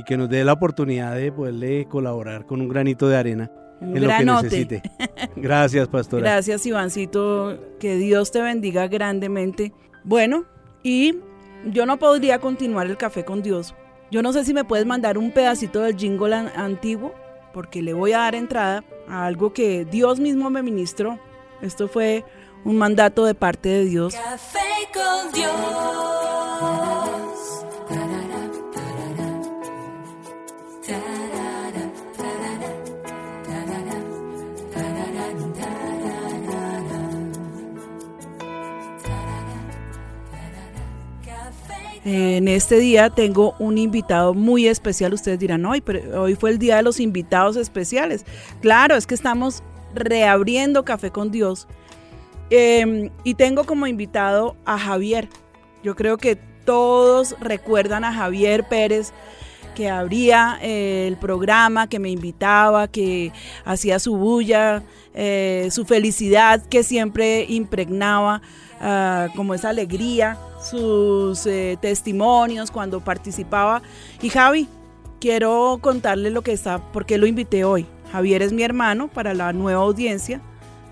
y que nos dé la oportunidad de poderle colaborar con un granito de arena Un en lo que necesite. [laughs] Gracias, pastora. Gracias, Ivancito. Que Dios te bendiga grandemente. Bueno, y yo no podría continuar el café con Dios. Yo no sé si me puedes mandar un pedacito del jingle an- antiguo, porque le voy a dar entrada a algo que Dios mismo me ministró. Esto fue un mandato de parte de Dios. Café con Dios. En este día tengo un invitado muy especial. Ustedes dirán, hoy, pero hoy fue el día de los invitados especiales. Claro, es que estamos reabriendo Café con Dios. Eh, y tengo como invitado a Javier. Yo creo que todos recuerdan a Javier Pérez, que abría eh, el programa, que me invitaba, que hacía su bulla, eh, su felicidad que siempre impregnaba, ah, como esa alegría, sus eh, testimonios cuando participaba. Y Javi, quiero contarle lo que está, porque lo invité hoy. Javier es mi hermano para la nueva audiencia,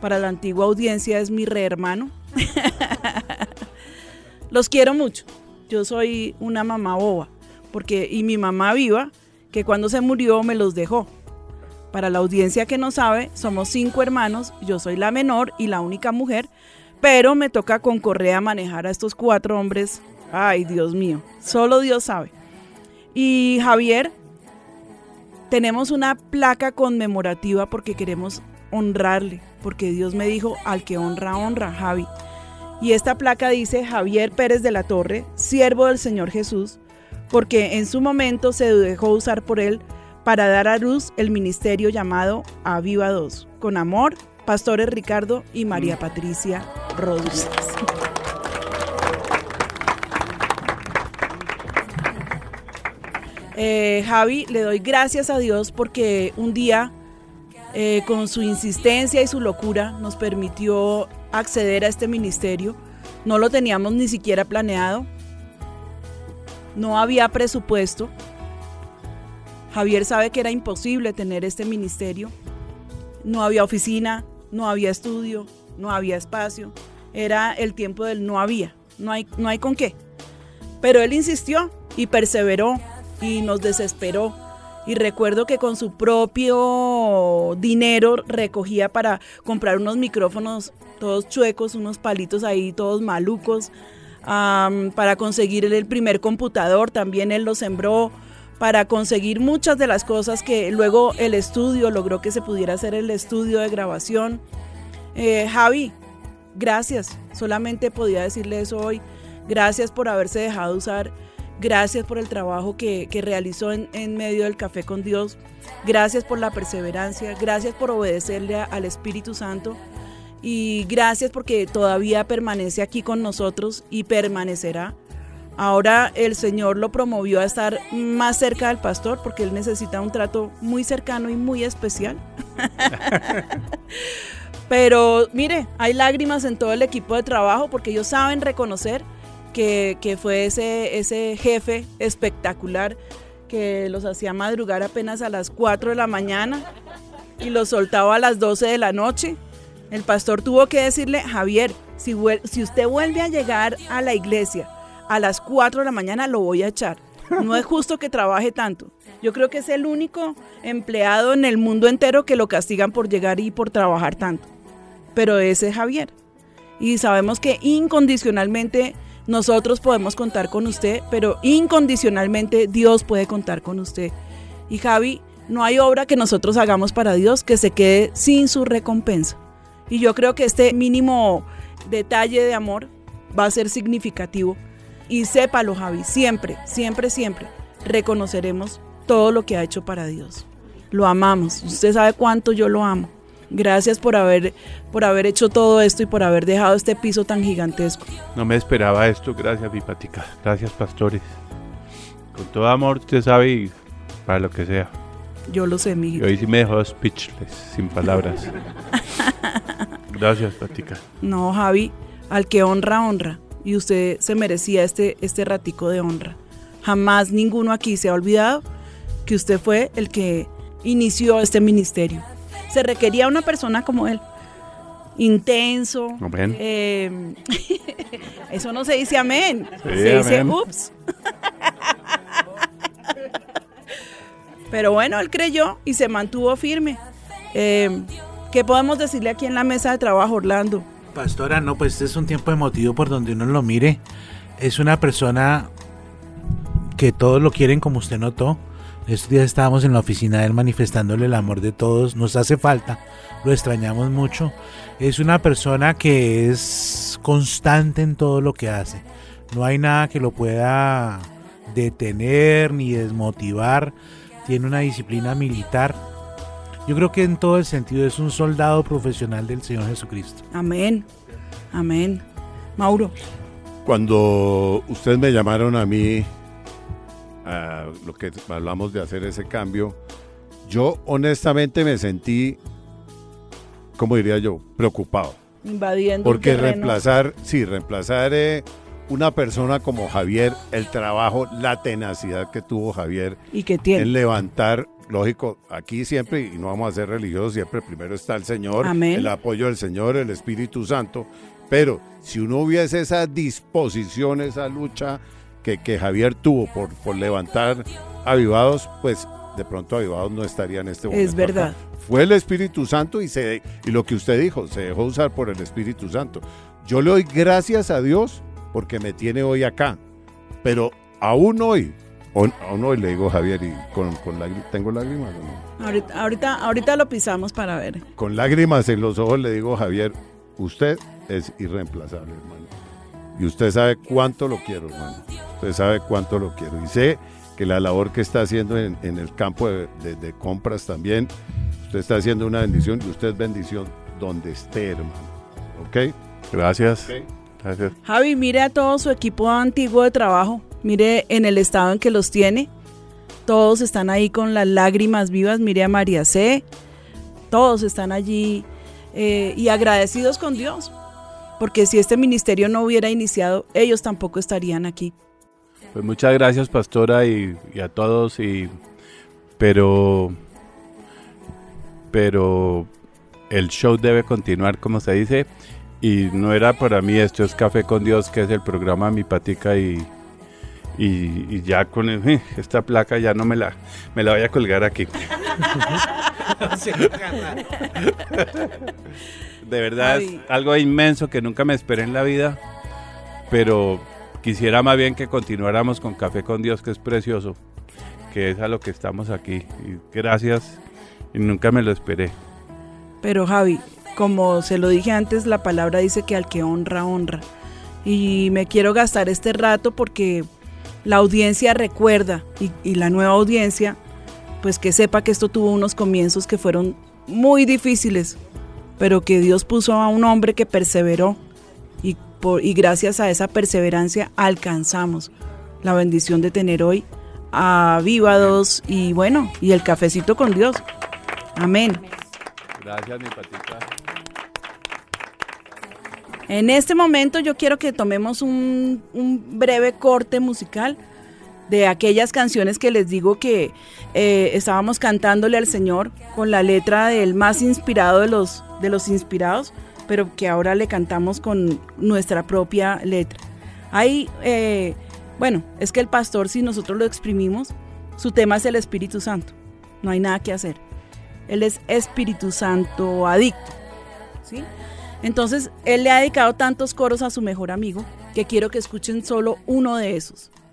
para la antigua audiencia es mi re hermano. [laughs] Los quiero mucho. Yo soy una mamá boba, porque y mi mamá viva, que cuando se murió me los dejó. Para la audiencia que no sabe, somos cinco hermanos, yo soy la menor y la única mujer, pero me toca con Correa manejar a estos cuatro hombres. Ay, Dios mío, solo Dios sabe. Y Javier, tenemos una placa conmemorativa porque queremos honrarle, porque Dios me dijo, al que honra, honra, Javi. Y esta placa dice Javier Pérez de la Torre, siervo del Señor Jesús, porque en su momento se dejó usar por él para dar a luz el ministerio llamado Aviva 2. Con amor, Pastores Ricardo y María Patricia Rodríguez. Eh, Javi, le doy gracias a Dios porque un día, eh, con su insistencia y su locura, nos permitió acceder a este ministerio. No lo teníamos ni siquiera planeado. No había presupuesto. Javier sabe que era imposible tener este ministerio. No había oficina, no había estudio, no había espacio. Era el tiempo del no había. No hay, no hay con qué. Pero él insistió y perseveró y nos desesperó. Y recuerdo que con su propio dinero recogía para comprar unos micrófonos todos chuecos, unos palitos ahí todos malucos, para conseguir el primer computador, también él lo sembró, para conseguir muchas de las cosas que luego el estudio logró que se pudiera hacer el estudio de grabación. Eh, Javi, gracias, solamente podía decirle eso hoy. Gracias por haberse dejado usar. Gracias por el trabajo que, que realizó en, en medio del café con Dios. Gracias por la perseverancia. Gracias por obedecerle al Espíritu Santo. Y gracias porque todavía permanece aquí con nosotros y permanecerá. Ahora el Señor lo promovió a estar más cerca del pastor porque él necesita un trato muy cercano y muy especial. [laughs] Pero mire, hay lágrimas en todo el equipo de trabajo porque ellos saben reconocer que, que fue ese, ese jefe espectacular que los hacía madrugar apenas a las 4 de la mañana y los soltaba a las 12 de la noche. El pastor tuvo que decirle, Javier, si, si usted vuelve a llegar a la iglesia a las 4 de la mañana, lo voy a echar. No es justo que trabaje tanto. Yo creo que es el único empleado en el mundo entero que lo castigan por llegar y por trabajar tanto. Pero ese es Javier. Y sabemos que incondicionalmente nosotros podemos contar con usted, pero incondicionalmente Dios puede contar con usted. Y Javi, no hay obra que nosotros hagamos para Dios que se quede sin su recompensa. Y yo creo que este mínimo detalle de amor va a ser significativo. Y sépalo, Javi, siempre, siempre, siempre reconoceremos todo lo que ha hecho para Dios. Lo amamos. Usted sabe cuánto yo lo amo. Gracias por haber, por haber hecho todo esto y por haber dejado este piso tan gigantesco. No me esperaba esto, gracias mi patica, gracias pastores. Con todo amor, usted sabe, y para lo que sea. Yo lo sé, mi Y hoy sí me dejó speechless, sin palabras. [laughs] Gracias, patica. No, Javi, al que honra, honra. Y usted se merecía este, este ratico de honra. Jamás ninguno aquí se ha olvidado que usted fue el que inició este ministerio. Se requería una persona como él. Intenso. Amén. eh, [laughs] eso no se dice amén. Sí, se dice amén. ups. Pero bueno, él creyó y se mantuvo firme. Eh, ¿Qué podemos decirle aquí en la mesa de trabajo, Orlando? Pastora, no, pues este es un tiempo emotivo por donde uno lo mire. Es una persona que todos lo quieren como usted notó. Estos días estábamos en la oficina de él manifestándole el amor de todos. Nos hace falta, lo extrañamos mucho. Es una persona que es constante en todo lo que hace. No hay nada que lo pueda detener ni desmotivar. Tiene una disciplina militar. Yo creo que en todo el sentido es un soldado profesional del Señor Jesucristo. Amén. Amén. Mauro. Cuando ustedes me llamaron a mí, a lo que hablamos de hacer ese cambio, yo honestamente me sentí, ¿cómo diría yo? Preocupado. Invadiendo. Porque reemplazar, sí, reemplazar eh, una persona como Javier, el trabajo, la tenacidad que tuvo Javier Y que tiene. en levantar, lógico, aquí siempre, y no vamos a ser religiosos, siempre primero está el Señor, Amén. el apoyo del Señor, el Espíritu Santo, pero si uno hubiese esa disposición, esa lucha que, que Javier tuvo por, por levantar avivados, pues de pronto Avivados no estaría en este momento. Es verdad. acá. Fue el Espíritu Santo y, se, y lo que usted dijo, se dejó usar por el Espíritu Santo. Yo le doy gracias a Dios porque me tiene hoy acá. Pero aún hoy, aún, aún hoy le digo Javier, y con, con lágrimas, ¿tengo lágrimas o no? Ahorita, ahorita, ahorita lo pisamos para ver. Con lágrimas en los ojos le digo Javier, usted es irreemplazable, hermano. Y usted sabe cuánto lo quiero, hermano. Usted sabe cuánto lo quiero. Y sé que la labor que está haciendo en, en el campo de, de- de compras también, usted está haciendo una bendición y usted es bendición donde esté, hermano. ¿Ok? Gracias. Gracias. Javi, mire a todo su equipo antiguo de trabajo. Mire en el estado en que los tiene. Todos están ahí con las lágrimas vivas. Mire a María C. Todos están allí eh, y agradecidos con Dios. Porque si este ministerio no hubiera iniciado, ellos tampoco estarían aquí. Pues muchas gracias, pastora, y, y a todos. Y, pero, pero el show debe continuar, como se dice. Y no era para mí, esto es Café con Dios, que es el programa Mi Patica. Y, y, y ya con el- esta placa ya no me la, me la voy a colgar aquí. [laughs] [laughs] De verdad es algo inmenso que nunca me esperé en la vida, pero quisiera más bien que continuáramos con Café con Dios, que es precioso, que es a lo que estamos aquí. Y gracias, y nunca me lo esperé. Pero Javi, como se lo dije antes, la palabra dice que al que honra, honra. Y me quiero gastar este rato porque la audiencia recuerda y, y la nueva audiencia, pues que sepa que esto tuvo unos comienzos que fueron muy difíciles, pero que Dios puso a un hombre que perseveró y, por, y gracias a esa perseverancia alcanzamos la bendición de tener hoy a Vívados y bueno, y el cafecito con Dios. Amén. Gracias, mi patita. En este momento yo quiero que tomemos un, un breve corte musical de aquellas canciones que les digo que eh, estábamos cantándole al Señor con la letra del más inspirado de los, de los inspirados, pero que ahora le cantamos con nuestra propia letra. Ahí, eh, bueno, es que el pastor, si nosotros lo exprimimos, su tema es el Espíritu Santo. No hay nada que hacer. Él es Espíritu Santo adicto. ¿Sí? Entonces, él le ha dedicado tantos coros a su mejor amigo que quiero que escuchen solo uno de esos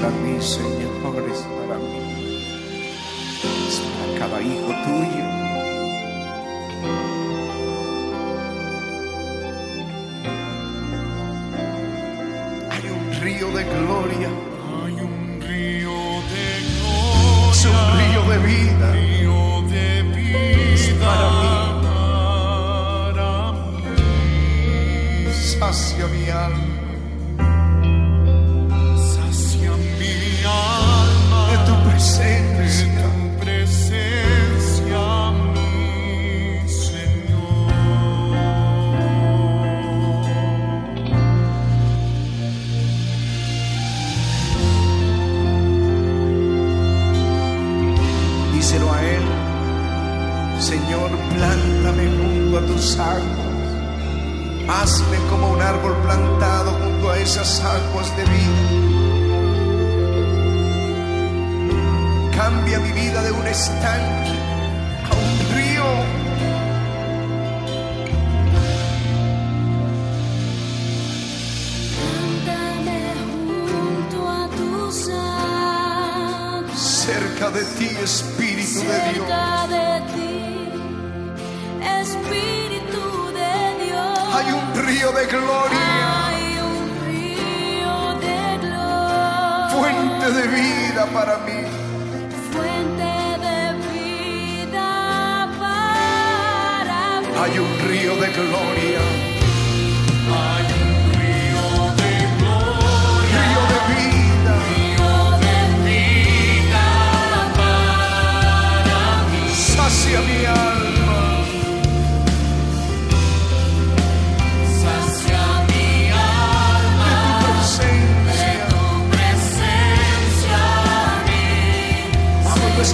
para mí, Señor, es para mí. Es para cada hijo tuyo.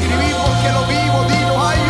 escribí porque lo vivo, dinos, ay.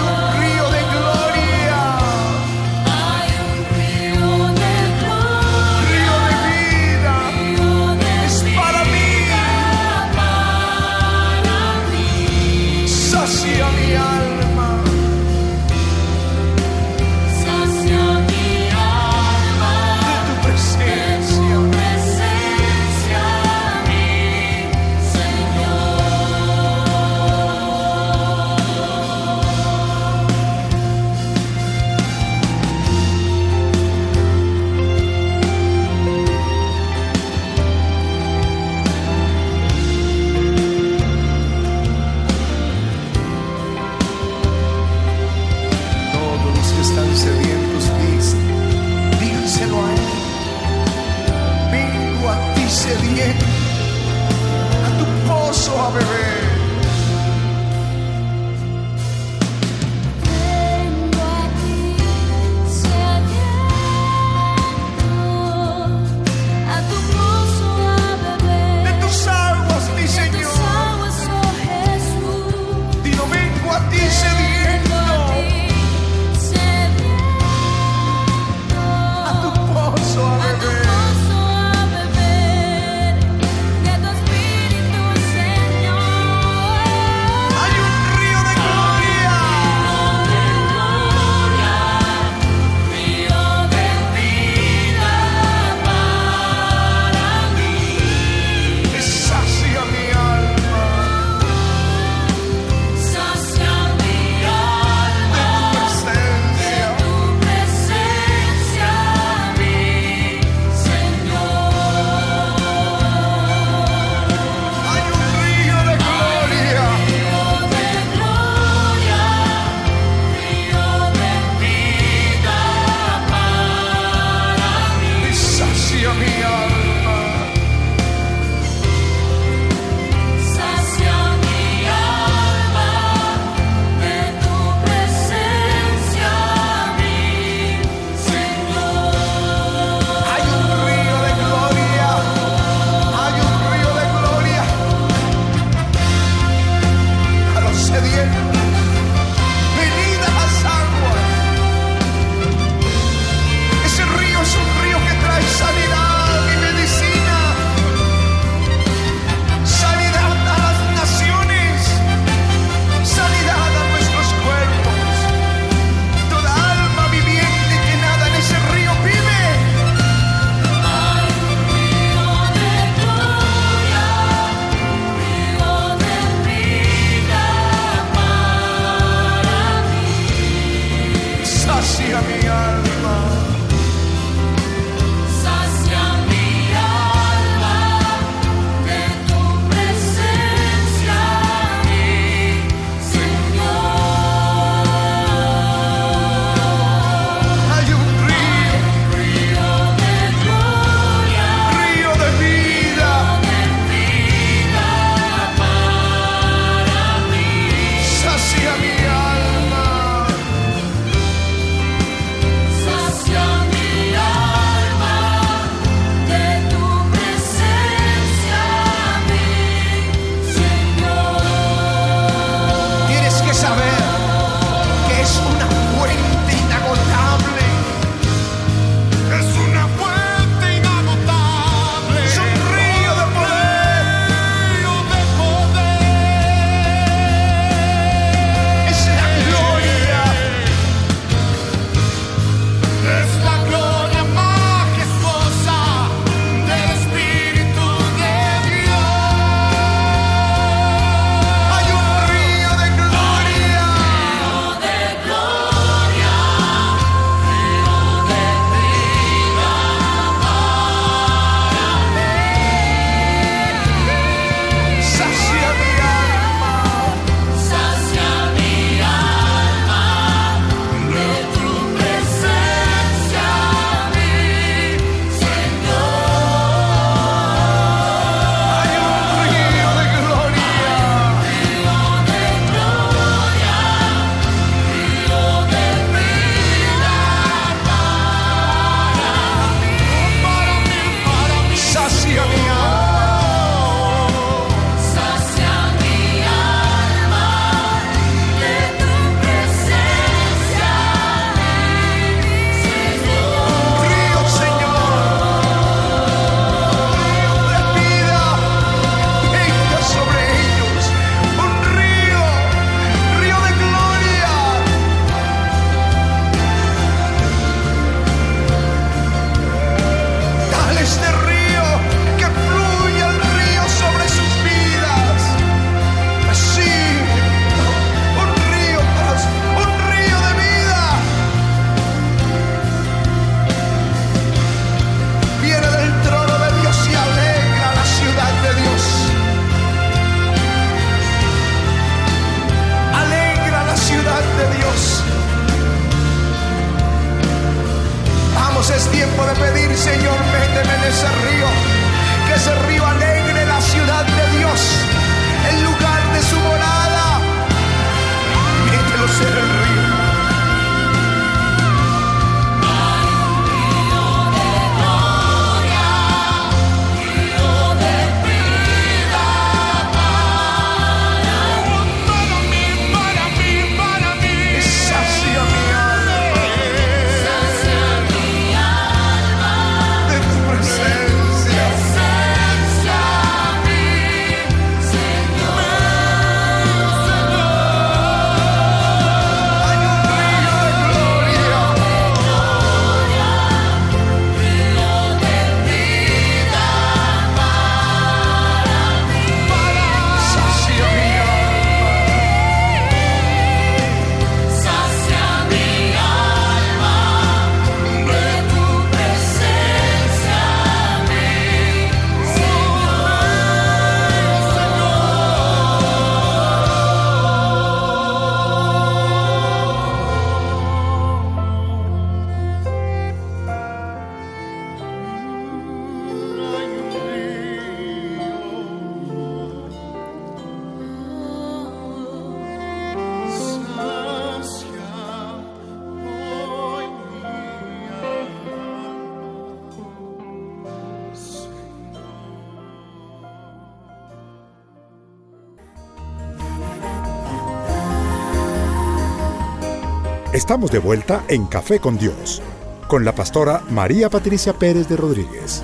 Estamos de vuelta en Café con Dios, con la pastora María Patricia Pérez de Rodríguez.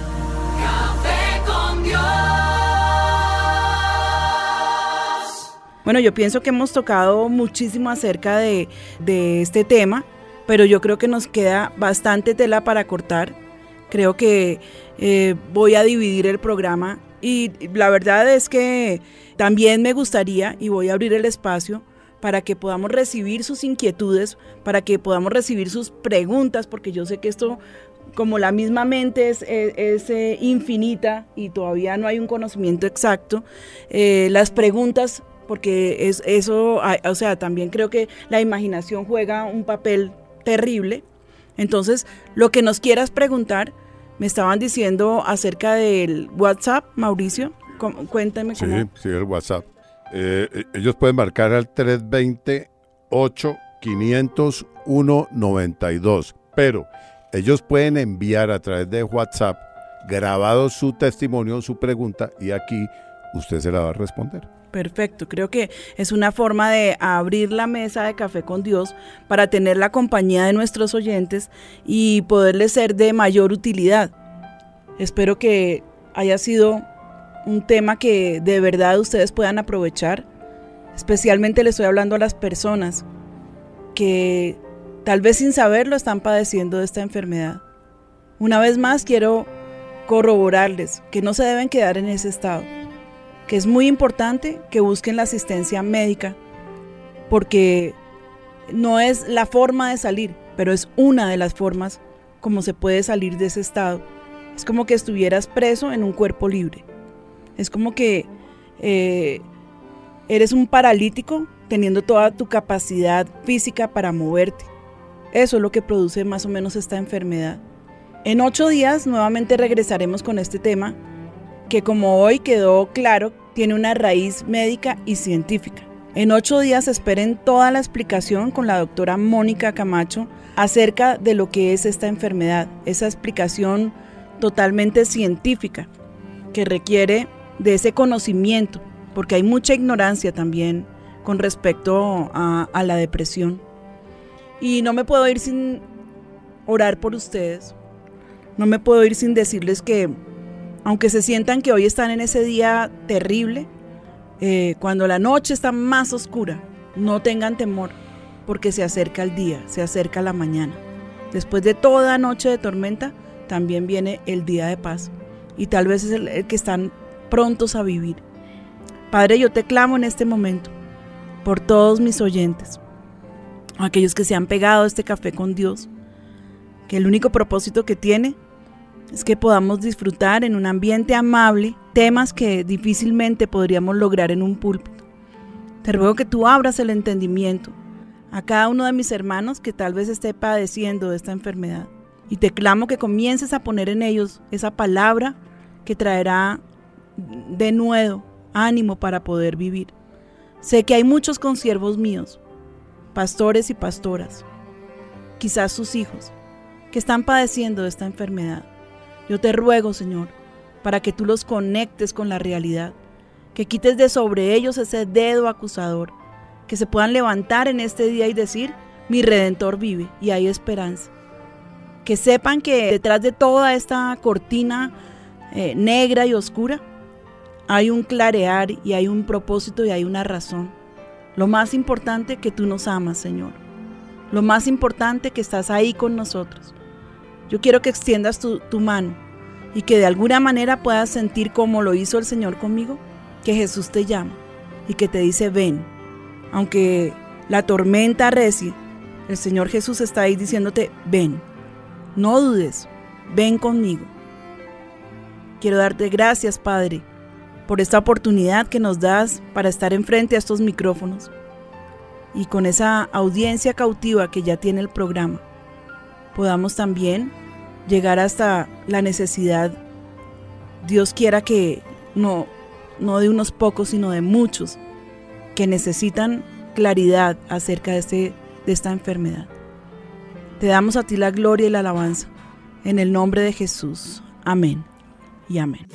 Bueno, yo pienso que hemos tocado muchísimo acerca de, de este tema, pero yo creo que nos queda bastante tela para cortar. Creo que eh, voy a dividir el programa y la verdad es que también me gustaría y voy a abrir el espacio para que podamos recibir sus inquietudes, para que podamos recibir sus preguntas, porque yo sé que esto, como la misma mente es, es- es, eh, infinita y todavía no hay un conocimiento exacto, eh, las preguntas, porque es, eso, o sea, también creo que la imaginación juega un papel terrible. Entonces, lo que nos quieras preguntar, me estaban diciendo acerca del WhatsApp, Mauricio, ¿cómo- cuéntame Sí, cómo. sí, el WhatsApp. Eh, eh, ellos pueden marcar al 320-8500-192, pero ellos pueden enviar a través de WhatsApp grabado su testimonio, su pregunta, y aquí usted se la va a responder. Perfecto, creo que es una forma de abrir la mesa de café con Dios para tener la compañía de nuestros oyentes y poderles ser de mayor utilidad. Espero que haya sido un tema que de verdad ustedes puedan aprovechar. Especialmente le estoy hablando a las personas que tal vez sin saberlo están padeciendo de esta enfermedad. Una vez más quiero corroborarles que no se deben quedar en ese estado que es muy importante que busquen la asistencia médica porque no es la forma de salir, pero es una de las formas como se puede salir de ese estado. Es como que estuvieras preso en un cuerpo libre. Es como que eh, eres un paralítico teniendo toda tu capacidad física para moverte. Eso es lo que produce más o menos esta enfermedad. En ocho días nuevamente regresaremos con este tema que como hoy quedó claro, tiene una raíz médica y científica. En ocho días esperen toda la explicación con la doctora Mónica Camacho acerca de lo que es esta enfermedad, esa explicación totalmente científica que requiere de ese conocimiento, porque hay mucha ignorancia también con respecto a, la depresión. Y no me puedo ir sin orar por ustedes, no me puedo ir sin decirles que aunque se sientan que hoy están en ese día terrible, eh, cuando la noche está más oscura, no tengan temor, porque se acerca el día, se acerca la mañana. Después de toda noche de tormenta, también viene el día de paz. Y tal vez es el que están prontos a vivir. Padre, yo te clamo en este momento por todos mis oyentes, aquellos que se han pegado a este café con Dios, que el único propósito que tiene es que podamos disfrutar en un ambiente amable temas que difícilmente podríamos lograr en un púlpito. Te ruego que tú abras el entendimiento a cada uno de mis hermanos que tal vez esté padeciendo de esta enfermedad. Y te clamo que comiences a poner en ellos esa palabra que traerá de nuevo ánimo para poder vivir. Sé que hay muchos consiervos míos, pastores y pastoras, quizás sus hijos, que están padeciendo de esta enfermedad. Yo te ruego, Señor, para que tú los conectes con la realidad, que quites de sobre ellos ese dedo acusador, que se puedan levantar en este día y decir, mi redentor vive y hay esperanza. Que sepan que detrás de toda esta cortina eh, negra y oscura hay un clarear y hay un propósito y hay una razón. Lo más importante que tú nos amas, Señor. Lo más importante que estás ahí con nosotros. Yo quiero que extiendas tu, mano y que de alguna manera puedas sentir como lo hizo el Señor conmigo, que Jesús te llama y que te dice ven. Aunque la tormenta arrecie, el Señor Jesús está ahí diciéndote ven. No dudes, ven conmigo. Quiero darte gracias, Padre, por esta oportunidad que nos das para estar enfrente a estos micrófonos y con esa audiencia cautiva que ya tiene el programa, podamos también llegar hasta la necesidad, Dios quiera que no, no de unos pocos, sino de muchos, que necesitan claridad acerca de, este, de esta enfermedad. Te damos a ti la gloria y la alabanza, en el nombre de Jesús. Amén y amén.